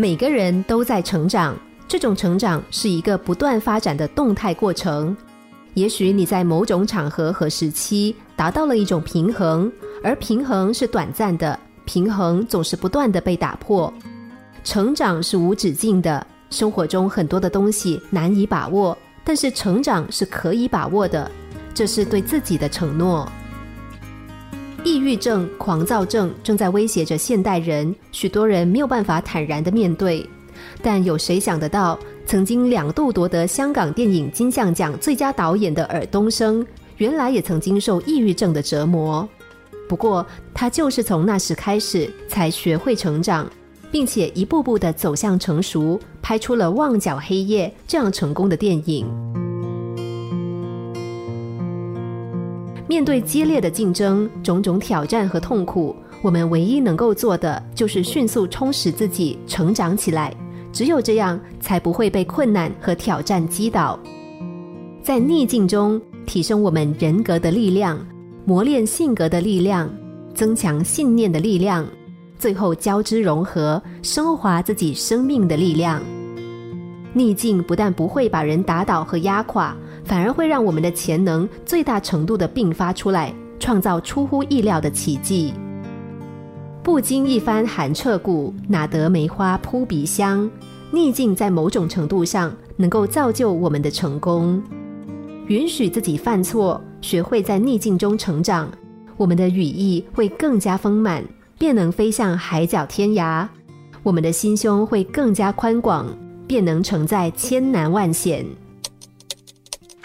每个人都在成长，这种成长是一个不断发展的动态过程。也许你在某种场合和时期达到了一种平衡，而平衡是短暂的，平衡总是不断的被打破。成长是无止境的，生活中很多的东西难以把握，但是成长是可以把握的，这是对自己的承诺。抑郁症、狂躁症正在威胁着现代人，许多人没有办法坦然的面对。但有谁想得到，曾经两度夺得香港电影金像奖最佳导演的尔冬升，原来也曾经受抑郁症的折磨。不过，他就是从那时开始才学会成长，并且一步步的走向成熟，拍出了《旺角黑夜》这样成功的电影。面对激烈的竞争、种种挑战和痛苦，我们唯一能够做的就是迅速充实自己，成长起来。只有这样，才不会被困难和挑战击倒。在逆境中，提升我们人格的力量，磨练性格的力量，增强信念的力量，最后交织融合，升华自己生命的力量。逆境不但不会把人打倒和压垮。反而会让我们的潜能最大程度的迸发出来，创造出乎意料的奇迹。不经一番寒彻骨，哪得梅花扑鼻香？逆境在某种程度上能够造就我们的成功。允许自己犯错，学会在逆境中成长，我们的羽翼会更加丰满，便能飞向海角天涯；我们的心胸会更加宽广，便能承载千难万险。